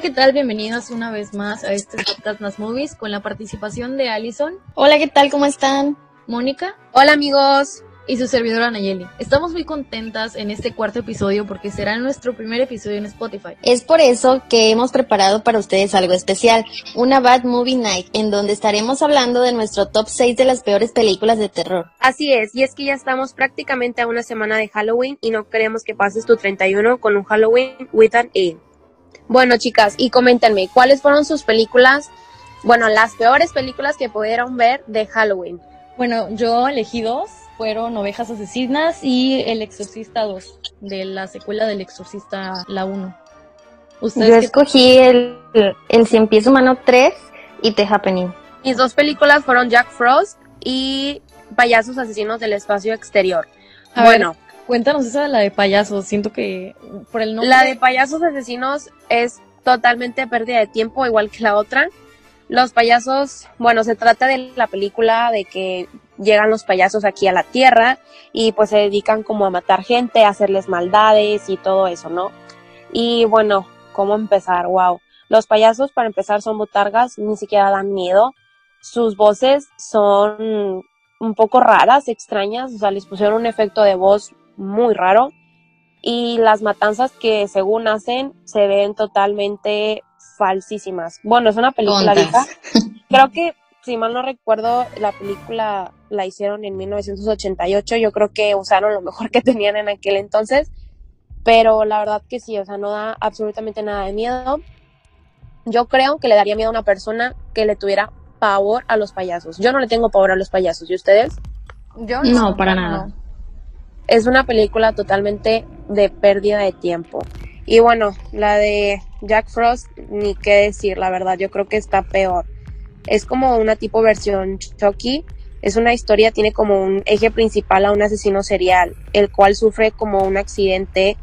Hola, ¿qué tal? Bienvenidos una vez más a este podcast Más Movies con la participación de Allison. Hola, ¿qué tal? ¿Cómo están? Mónica. Hola, amigos. Y su servidora Nayeli. Estamos muy contentas en este cuarto episodio porque será nuestro primer episodio en Spotify. Es por eso que hemos preparado para ustedes algo especial, una Bad Movie Night, en donde estaremos hablando de nuestro top 6 de las peores películas de terror. Así es, y es que ya estamos prácticamente a una semana de Halloween y no queremos que pases tu 31 con un Halloween with an E. Bueno, chicas, y coméntenme, ¿cuáles fueron sus películas, bueno, las peores películas que pudieron ver de Halloween? Bueno, yo elegí dos, fueron Ovejas Asesinas y El Exorcista 2, de la secuela del Exorcista, la 1. Yo escogí el, el Cien Pies Humano 3 y The Happening. Mis dos películas fueron Jack Frost y Payasos Asesinos del Espacio Exterior. bueno, Cuéntanos esa de la de payasos, siento que por el nombre... La de payasos asesinos es totalmente pérdida de tiempo, igual que la otra. Los payasos, bueno, se trata de la película de que llegan los payasos aquí a la Tierra y pues se dedican como a matar gente, a hacerles maldades y todo eso, ¿no? Y bueno, ¿cómo empezar? Wow. Los payasos, para empezar, son botargas, ni siquiera dan miedo. Sus voces son un poco raras, extrañas, o sea, les pusieron un efecto de voz muy raro y las matanzas que según hacen se ven totalmente falsísimas. Bueno, es una película vieja. Creo que, si mal no recuerdo, la película la hicieron en 1988. Yo creo que usaron lo mejor que tenían en aquel entonces. Pero la verdad que sí, o sea, no da absolutamente nada de miedo. Yo creo que le daría miedo a una persona que le tuviera pavor a los payasos. Yo no le tengo pavor a los payasos. ¿Y ustedes? Yo no, para nada es una película totalmente de pérdida de tiempo. Y bueno, la de Jack Frost, ni qué decir, la verdad, yo creo que está peor. Es como una tipo versión Chucky. Es una historia, tiene como un eje principal a un asesino serial, el cual sufre como un accidente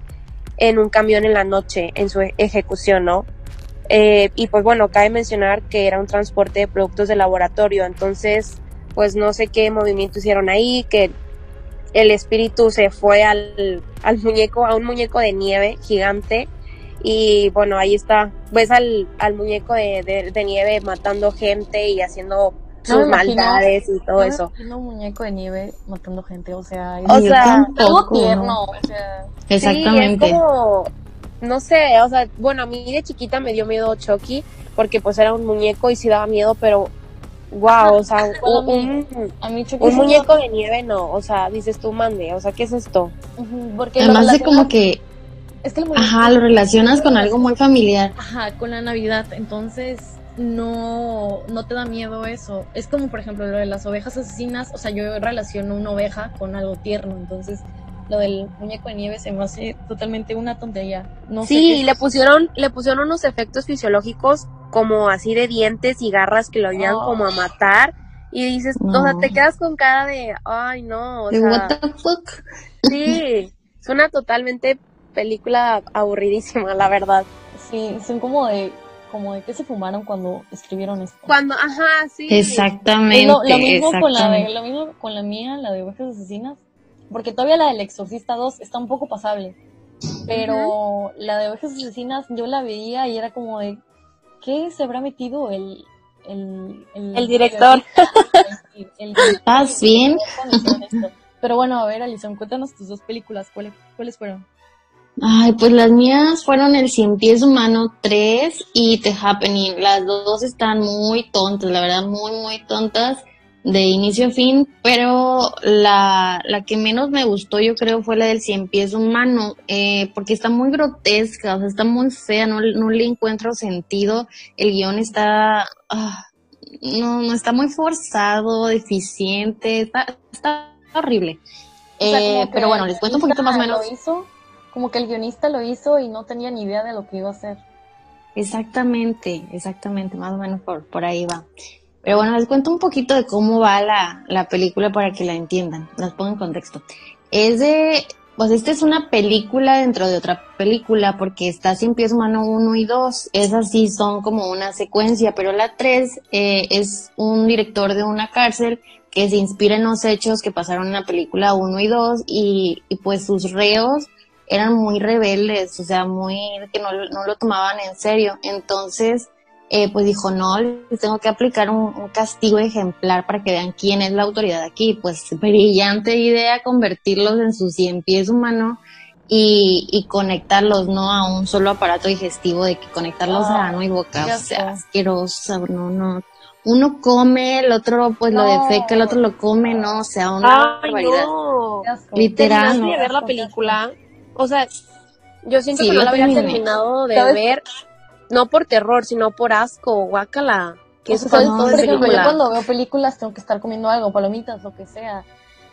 en un camión en la noche en su ejecución, ¿no? Eh, y pues bueno, cabe mencionar que era un transporte de productos de laboratorio, entonces pues no sé qué movimiento hicieron ahí, que el espíritu se fue al, al muñeco, a un muñeco de nieve gigante. Y bueno, ahí está, ves al, al muñeco de, de, nieve matando gente y haciendo sus maldades y todo eso. un muñeco de nieve matando gente, o sea, o sea, todo tierno, o sea. Exactamente. Sí, es como, no sé, o sea, bueno, a mí de chiquita me dio miedo Chucky porque pues era un muñeco y sí daba miedo, pero wow, o sea, un, un muñeco de nieve no, o sea, dices tú mande, o sea, ¿qué es esto? Porque Además de como que, es que ajá, lo relacionas con algo muy familiar. Ajá, con la Navidad, entonces no, no te da miedo eso. Es como, por ejemplo, lo de las ovejas asesinas, o sea, yo relaciono una oveja con algo tierno, entonces lo del muñeco de nieve se me hace totalmente una tontería. No sí, le pusieron, le pusieron unos efectos fisiológicos como así de dientes y garras que lo iban como a matar. Y dices, o sea, te quedas con cara de, ay no, o sea, what the fuck? Sí, es una totalmente película aburridísima, la verdad. Sí, son como de, como de que se fumaron cuando escribieron esto. Cuando, ajá, sí. Exactamente. Lo, mismo con la de, lo mismo con la mía, la de ovejas asesinas, porque todavía la del Exorcista 2 está un poco pasable. Pero la de ovejas asesinas yo la veía y era como de, qué se habrá metido el, el, el, director? ¿Estás bien? Pero bueno, a ver, Alison, cuéntanos tus dos películas. ¿Cuáles, ¿Cuáles fueron? Ay, pues las mías fueron El Cien Pies Humano 3 y The Happening. Las dos están muy tontas, la verdad, muy, muy tontas de inicio a fin, pero la, la, que menos me gustó yo creo fue la del cien pies humano, eh, porque está muy grotesca, o sea, está muy fea, no, no le encuentro sentido, el guion está, ah, no, no está muy forzado, deficiente, está, está horrible. Eh, pero bueno, les cuento un poquito más o menos. hizo, como que el guionista lo hizo y no tenía ni idea de lo que iba a hacer. Exactamente, exactamente, más o menos por, por ahí va. Pero bueno, les cuento un poquito de cómo va la, la película para que la entiendan, las pongo en contexto. Es de, pues esta es una película dentro de otra película porque está Sin Pies Humano 1 y 2. Esas sí son como una secuencia, pero la 3 eh, es un director de una cárcel que se inspira en los hechos que pasaron en la película 1 y 2 y, y pues sus reos eran muy rebeldes, o sea, muy, que no, no lo tomaban en serio. Entonces, eh, pues dijo, no, les tengo que aplicar un, un, castigo ejemplar para que vean quién es la autoridad aquí. Pues brillante idea convertirlos en su cien pies humano y, y conectarlos, ¿no? A un solo aparato digestivo de que conectarlos a ano y boca. O sea, asqueroso, no, no. Uno come, el otro pues No. lo defeca, el otro lo come, ¿no? O sea, una Ay, barbaridad. no. Literal. De ver la película. O sea, yo siento Sí, que no la había terminado de ¿Sabes? ver, no por terror, sino por asco, guácala. ¿Qué O sea, es ¿sabes? no, Por esa ejemplo, yo cuando veo películas tengo que estar comiendo algo, palomitas, lo que sea.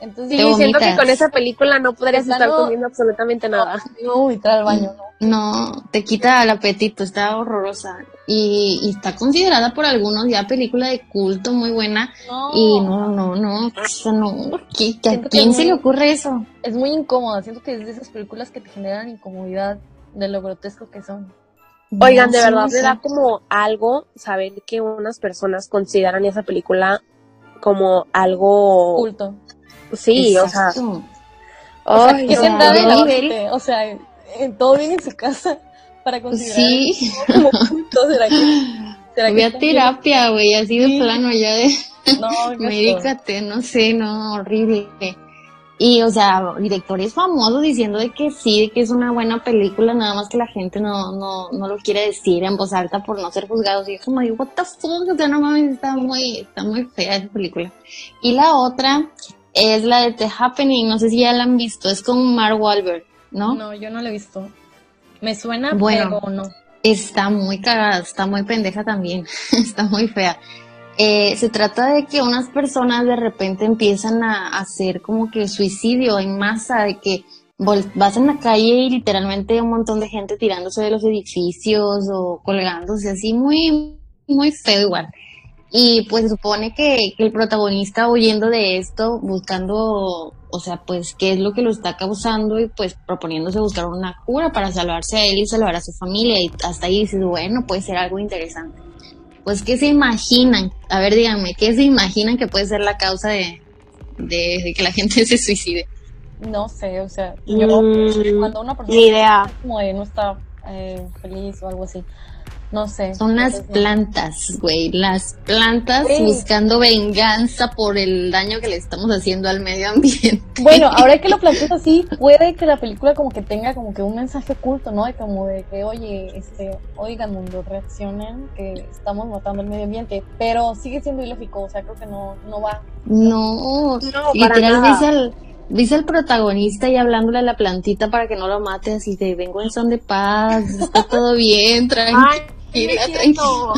Entonces, Sí, Te siento que con esa película no podrías estar comiendo absolutamente nada. entrar al baño, ¿no? No, te quita el apetito, está horrorosa. Y, y está considerada por algunos ya película de culto muy buena. No, Y no, no, no, sea, no. ¿qué- qué- ¿A que quién muy- se le ocurre eso? es muy incómoda. Siento que es de esas películas que te generan incomodidad de lo grotesco que son. Oigan, No, de verdad me da como algo saber que unas personas consideran esa película como algo... Culto. Sí, o sea... Exacto. ay, ¿Qué o sea, tendrá de yo la gente? O sea, en todo bien en su casa para considerar Sí, como culto. ¿Será que, será que a terapia, güey, así de Sí. plano ya de No, medícate, no sé, no, horrible. Y, o sea, directores famosos diciendo de que sí, de que es una buena película, nada más que la gente no, no, no lo quiere decir en voz alta por no ser juzgados. Y es como, digo, what the fuck, o sea, no mames, está muy, está muy fea esa película. Y la otra es la de The Happening, no sé si ya la han visto, es con Mark Wahlberg, ¿no? No, yo no la he visto. Me suena, Bueno. pero no. Está muy cagada, está muy pendeja también, está muy fea. Eh, se trata de que unas personas de repente empiezan a hacer como que suicidio en masa, de que vas en la calle y literalmente un montón de gente tirándose de los edificios o colgándose así, muy, muy feo igual. Y pues se supone que, que el protagonista huyendo de esto, buscando, o sea, pues qué es lo que lo está causando y pues proponiéndose buscar una cura para salvarse a él y salvar a su familia. Y hasta ahí dices, bueno, puede ser algo interesante. Pues, ¿qué se imaginan? A ver, díganme, ¿qué se imaginan que puede ser la causa de, de, de que la gente se suicide? No sé, o sea, yo Mm, cuando una persona idea. como de no está eh, feliz o algo así, no sé. Son las plantas, güey, las plantas Sí. buscando venganza por el daño que le estamos haciendo al medio ambiente. Bueno, ahora que lo planteas así, puede que la película como que tenga como que un mensaje oculto, ¿no? De como de que, oye, este, oigan mundo, reaccionen, que estamos matando el medio ambiente, pero sigue siendo ilógico, o sea, creo que no, no va. No, No, para literal nada. ves al, ves al protagonista y hablándole a la plantita para que no lo mate así de vengo en son de paz, está todo bien, tranquila, Ay, tranquila.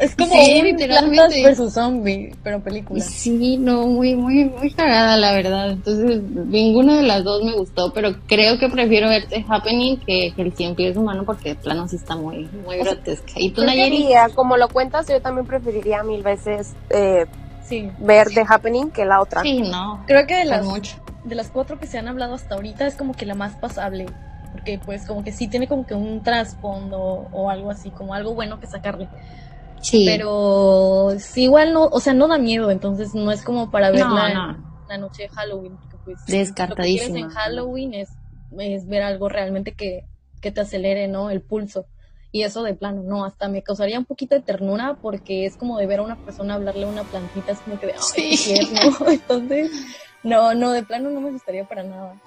Es como Sí, literalmente. versus zombie, pero película. Sí, no, muy, muy, muy cagada la verdad. Entonces, ninguna de las dos me gustó, pero creo que prefiero ver The Happening que, que el cien pies humano porque de plano sí está muy, muy O grotesca. ¿Y tú, Nayeli? como lo cuentas, yo también preferiría mil veces eh, Sí. ver The Happening que la otra. Sí, no. Creo que de las, mucho. de las cuatro que se han hablado hasta ahorita es como que la más pasable. Porque pues como que sí tiene como que un trasfondo o algo así, como algo bueno que sacarle. Sí. Pero sí, igual no, o sea, no da miedo, entonces no es como para verla no. en la noche de Halloween. Porque pues lo que quieres Descartadísima. en Halloween es, es ver algo realmente que, que te acelere, ¿no? El pulso. Y eso de plano, no, hasta me causaría un poquito de ternura porque es como de ver a una persona hablarle a una plantita, es como que de, ay, Sí. Entonces, no, no, de plano no me gustaría para nada.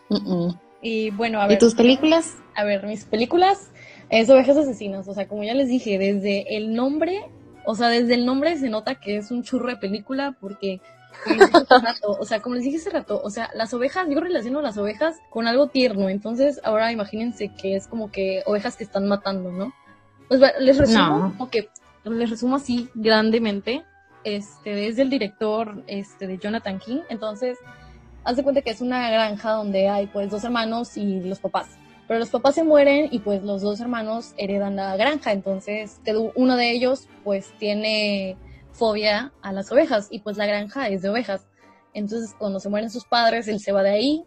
Y bueno, a ¿Y ver. tus películas? A ver, mis películas es Ovejas Asesinas. O sea, como ya les dije, desde el nombre, o sea, desde el nombre se nota que es un churro de película porque, como les dije hace rato, o sea, como les dije hace rato, o sea, las ovejas, yo relaciono las ovejas con algo tierno. Entonces, ahora imagínense que es como que ovejas que están matando, ¿no? Pues les resumo, No. que, les resumo así grandemente. Este, es del director este, de Jonathan King. Entonces, haz de cuenta que es una granja donde hay pues dos hermanos y los papás. Pero los papás se mueren y pues los dos hermanos heredan la granja. Entonces uno de ellos pues tiene fobia a las ovejas y pues la granja es de ovejas. Entonces cuando se mueren sus padres, él se va de ahí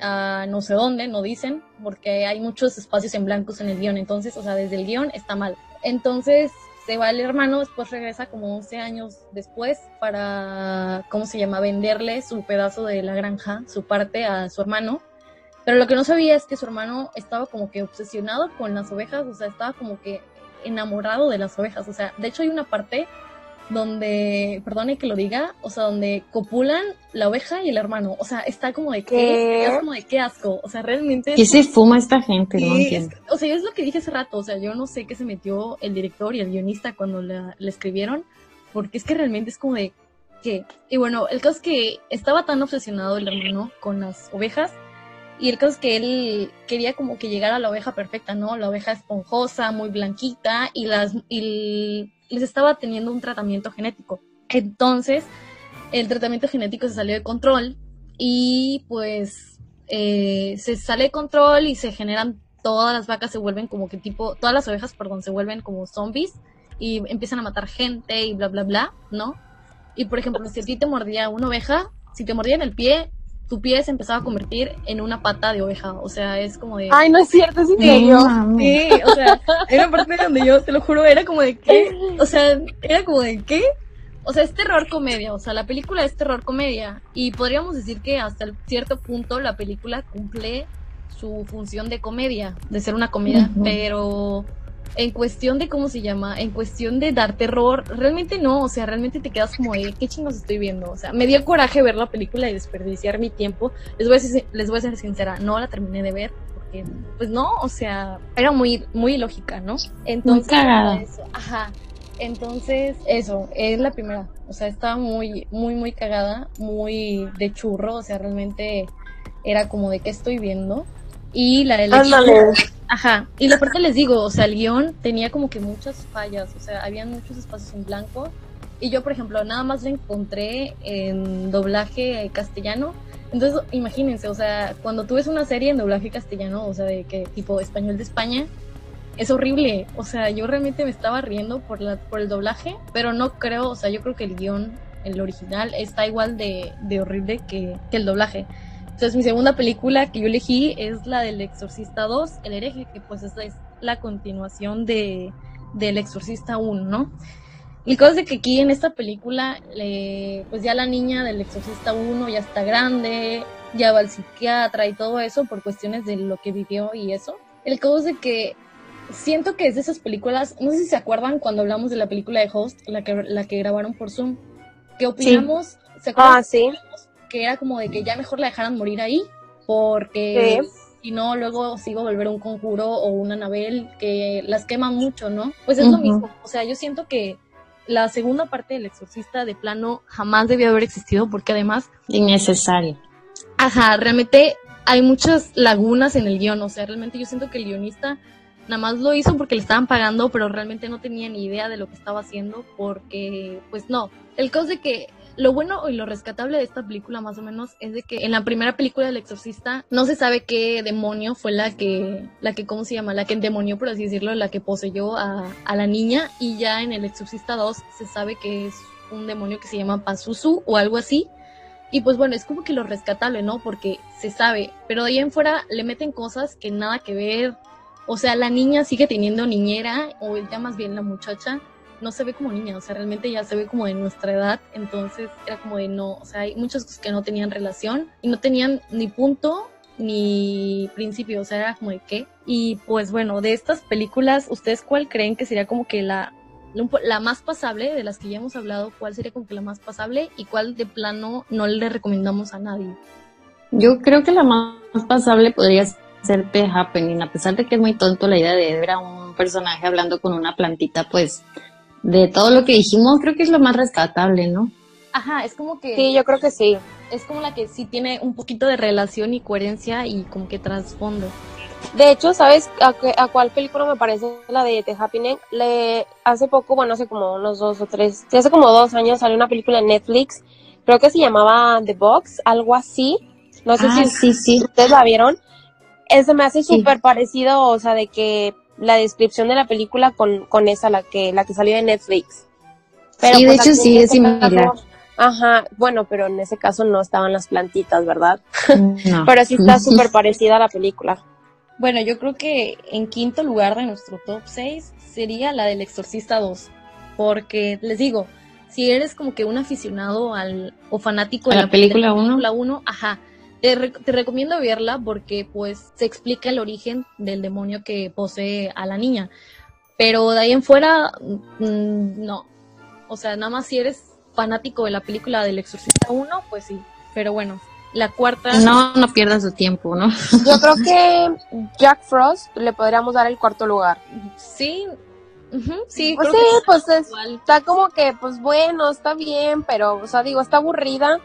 a no sé dónde, no dicen, porque hay muchos espacios en blancos en el guion. Entonces, o sea, desde el guion está mal. Entonces se va el hermano, después regresa como 11 años después para, ¿cómo se llama?, venderle su pedazo de la granja, su parte a su hermano. Pero lo que no sabía es que su hermano estaba como que obsesionado con las ovejas, o sea, estaba como que enamorado de las ovejas. O sea, de hecho hay una parte donde, perdone que lo diga, o sea, donde copulan la oveja y el hermano. O sea, está como de qué, es como de qué asco. O sea, realmente. ¿Qué se fuma esta gente? no entiendo. o sea, es lo que dije hace rato. O sea, yo no sé qué se metió el director y el guionista cuando le escribieron, porque es que realmente es como de qué. Y bueno, el caso es que estaba tan obsesionado el hermano con las ovejas y el caso es que él quería como que llegara a la oveja perfecta, ¿no? La oveja esponjosa, muy blanquita, y las y les estaba teniendo un tratamiento genético. Entonces, el tratamiento genético se salió de control y pues eh, se sale de control y se generan todas las vacas se vuelven como que tipo, todas las ovejas, perdón, se vuelven como zombies y empiezan a matar gente y bla, bla, bla, ¿no? Y por ejemplo, si a ti te mordía una oveja, si te mordía en el pie, tu pie se empezaba a convertir en una pata de oveja. O sea, es como de. Ay, no es cierto, es serio. Sí, o sea, hay una parte donde yo, te lo juro, era como de qué. O sea, era como de qué. O sea, es terror comedia. O sea, la película es terror comedia. Y podríamos decir que hasta cierto punto la película cumple su función de comedia, de ser una comedia. Pero en cuestión de cómo se llama, en cuestión de dar terror, realmente no, o sea, realmente te quedas como de qué chingos estoy viendo, o sea, me dio coraje ver la película y desperdiciar mi tiempo. Les voy a ser, les voy a ser sincera, no la terminé de ver porque pues no, o sea, era muy muy lógica, ¿no? Entonces, muy ajá. Entonces, eso, es la primera. O sea, estaba muy, muy, muy cagada, muy de churro. O sea, realmente era como de qué estoy viendo. Y la elección. Ajá. Y la parte les digo, o sea, el guion tenía como que muchas fallas. O sea, habían muchos espacios en blanco. Y yo, por ejemplo, nada más lo encontré en doblaje castellano. Entonces, imagínense, o sea, cuando tú ves una serie en doblaje castellano, o sea, de que tipo español de España, es horrible. O sea, yo realmente me estaba riendo por, la, por el doblaje, pero no creo, o sea, yo creo que el guion, el original, está igual de, de horrible que, que el doblaje. Entonces mi segunda película que yo elegí es la del Exorcista 2, El hereje, que pues es la continuación de, del Exorcista 1, ¿no? Y cosa de que aquí en esta película, pues ya la niña del Exorcista 1 ya está grande, ya va al psiquiatra y todo eso por cuestiones de lo que vivió y eso. El caso es de que siento que es de esas películas, no sé si se acuerdan cuando hablamos de la película de Host, la que, la que grabaron por Zoom. ¿Qué opinamos? ¿Se acuerdan? Ah, sí que era como de que ya mejor la dejaran morir ahí, porque si no, luego sigo a volver un conjuro o una Anabel que las quema mucho, ¿no? Pues es lo mismo. O sea, yo siento que la segunda parte del exorcista de plano jamás debió haber existido porque además... Innecesario. Ajá, realmente hay muchas lagunas en el guion, o sea, realmente yo siento que el guionista nada más lo hizo porque le estaban pagando, pero realmente no tenía ni idea de lo que estaba haciendo porque, pues no. El caso de que lo bueno y lo rescatable de esta película más o menos es de que en la primera película del exorcista no se sabe qué demonio fue la que, la que, ¿cómo se llama? La que endemonió, por así decirlo, la que poseyó a, a la niña y ya en el exorcista 2 se sabe que es un demonio que se llama Pazuzu o algo así. Y pues bueno, es como que lo rescatable, ¿no? Porque se sabe, pero de ahí en fuera le meten cosas que nada que ver. O sea, la niña sigue teniendo niñera, o ya más bien la muchacha, no se ve como niña, o sea, realmente ya se ve como de nuestra edad, entonces era como de no, o sea, hay muchas cosas que no tenían relación y no tenían ni punto ni principio, o sea, era como de qué. Y pues bueno, de estas películas, ¿ustedes cuál creen que sería como que la, la más pasable de las que ya hemos hablado? ¿Cuál sería como que la más pasable y cuál de plano no le recomendamos a nadie? Yo creo que la más pasable podría ser The Happening, a pesar de que es muy tonto la idea de ver a un personaje hablando con una plantita, pues de todo lo que dijimos, creo que es lo más rescatable, ¿no? Ajá, es como que... Sí, yo creo que sí. Es como la que sí tiene un poquito de relación y coherencia y como que trasfondo. De hecho, ¿sabes a, a, cuál película me parece la de The Happening? Le, hace poco, bueno, hace como unos dos o tres, hace como dos años salió una película en Netflix, creo que se llamaba The Box, algo así. No sé ah, si sí, ustedes la vieron. Ese me hace súper parecido, o sea, de que la descripción de la película con, con esa, la que, la que salió de Netflix. Pero sí, de pues, hecho sí, es similar. ajá, bueno, pero en ese caso no estaban las plantitas, ¿verdad? No. pero sí está súper parecida a la película. Bueno, yo creo que en quinto lugar de nuestro top 6 sería la del Exorcista 2. Porque les digo, si eres como que un aficionado al o fanático de la, película 1, la 1, ajá, te, re- te recomiendo verla porque pues se explica el origen del demonio que posee a la niña. Pero de ahí en fuera, mm, no. O sea, nada más si eres fanático de la película del Exorcista 1, pues sí. Pero bueno, la cuarta... No, no pierdas su tiempo, ¿no? Yo creo que Jack Frost le podríamos dar el cuarto lugar. Sí, sí, Pues sí, pues es, está como que, pues bueno, está bien, pero, o sea, digo, está aburrida,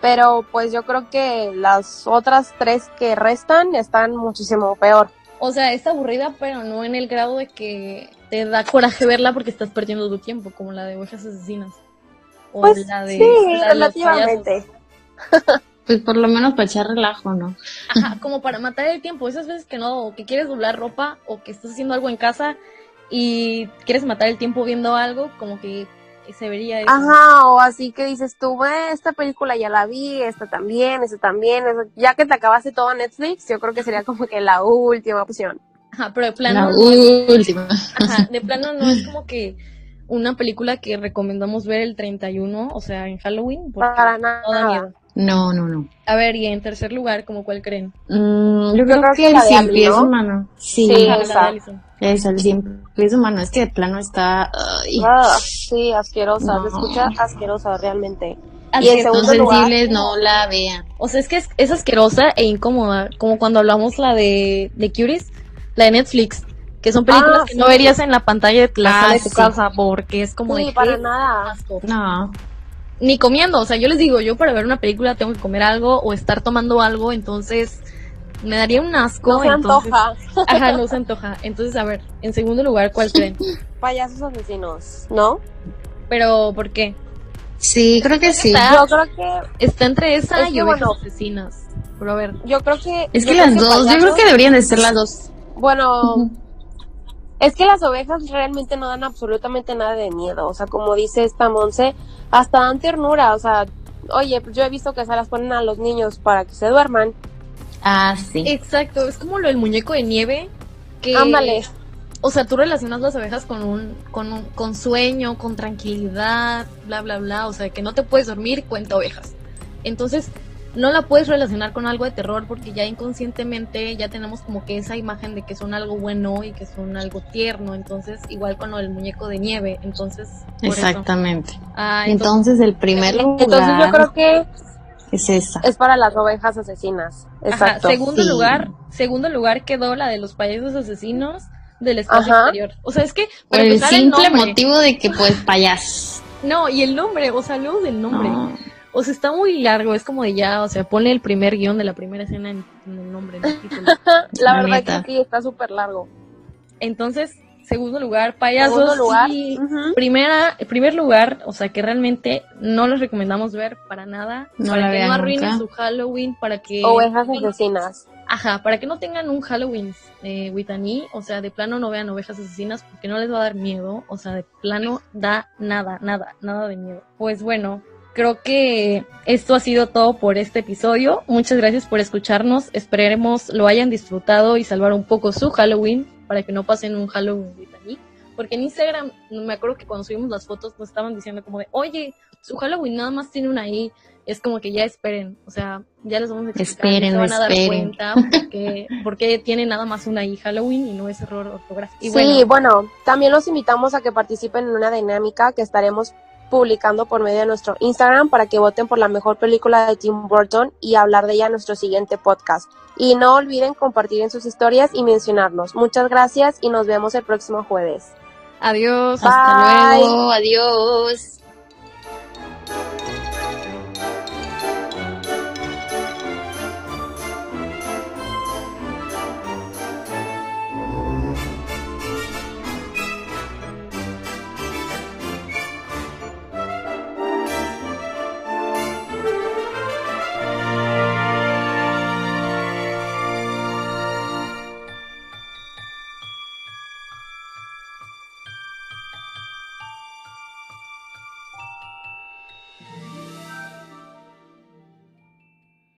pero pues yo creo que las otras tres que restan están muchísimo peor. O sea, es aburrida, pero no en el grado de que te da coraje verla porque estás perdiendo tu tiempo, como la de ovejas asesinas. O Pues la de, sí, la de relativamente. Pues por lo menos para echar relajo, ¿no? Ajá, como para matar el tiempo. Esas veces que no, o que quieres doblar ropa o que estás haciendo algo en casa y quieres matar el tiempo viendo algo, como que se vería eso. Ajá, o así que dices tú, "Eh, esta película ya la vi, esta también, esta también, esa- ya que te acabaste todo Netflix, yo creo que sería como que la última opción. Ajá, pero de plano, La no, última. ajá, de plano no es como que una película que recomendamos ver el 31, o sea, en Halloween, porque Para no da nada. miedo. No, no, no. A ver, y en tercer lugar, como cuál creen? Mm, yo creo creo que que el de cien pies ¿no? humano. Sí, Sí. De esa. El cien pies humano. Es que de plano está. ay, Ah, sí, asquerosa, No. se escucha asquerosa realmente. Así Y en segundo lugar, sensibles, no la vean. O sea, es que es, es asquerosa e incómoda, como cuando hablamos la de, de Curies, la de Netflix, que son películas Ah, que sí. no verías en la pantalla de la Ah, sala de tu sí. casa, porque es como sí, de para qué nada. asco. No. Ni comiendo, o sea, yo les digo, yo para ver una película tengo que comer algo o estar tomando algo, entonces me daría un asco. No se entonces- antoja. Ajá, no se antoja. Entonces, a ver, en segundo lugar, ¿cuál creen? Payasos asesinos, ¿no? Pero, ¿por qué? Sí, creo que sí. Está- Yo creo que, Está entre esa Es y ovejas bueno. asesinas. Pero a ver, yo creo que. Es que las dos, yo creo que deberían de ser las dos. Bueno, es que las ovejas realmente no dan absolutamente nada de miedo. O sea, como dice esta Monse, hasta dan ternura. O sea, oye, pues yo he visto que se las ponen a los niños para que se duerman. Ah, sí. exacto, es como lo del muñeco de nieve. Que, Ándale. O sea, tú relacionas las abejas con un, con un, con sueño, con tranquilidad, bla, bla, bla. O sea, que no te puedes dormir, cuenta ovejas. Entonces, no la puedes relacionar con algo de terror porque ya inconscientemente ya tenemos como que esa imagen de que son algo bueno y que son algo tierno. Entonces, igual con lo del muñeco de nieve. Entonces, por eso. Exactamente. Ah, entonces, Entonces, el primer lugar Entonces yo creo que es esa. es para las ovejas asesinas. ajá, Exacto. segundo Sí. lugar, segundo lugar quedó la de los payasos asesinos del espacio Ajá. exterior. O sea, es que Por el simple motivo de que, pues, payasos. No, y el nombre, o sea, luego del nombre. No. O sea, está muy largo, es como de ya, o sea, ponle el primer guion de la primera escena en, en el nombre, en el título. La La verdad neta. que sí, está súper largo. Entonces, segundo lugar, payasos. Segundo lugar. primera, primer lugar, o sea, que realmente no les recomendamos ver para nada. No para la que no arruinen nunca. su Halloween, para que... Ovejas asesinas. Ajá, para que no tengan un Halloween eh, with an E, o sea, de plano no vean ovejas asesinas porque no les va a dar miedo, o sea, de plano da nada, nada, nada de miedo. Pues bueno, creo que esto ha sido todo por este episodio. Muchas gracias por escucharnos, esperemos lo hayan disfrutado y salvar un poco su Halloween para que no pasen un Halloween with. Porque en Instagram, me acuerdo que cuando subimos las fotos nos estaban diciendo como de, oye, su Halloween nada más tiene una I. Es como que ya esperen, o sea, ya les vamos a explicar, Esperen, se van a dar esperen. cuenta porque, porque tiene nada más una I Halloween y no es error ortográfico. Y sí, bueno, bueno, también los invitamos a que participen en una dinámica que estaremos publicando por medio de nuestro Instagram para que voten por la mejor película de Tim Burton y hablar de ella en nuestro siguiente podcast. Y no olviden compartir en sus historias y mencionarnos. Muchas gracias y nos vemos el próximo jueves. adiós. Hasta luego. Adiós.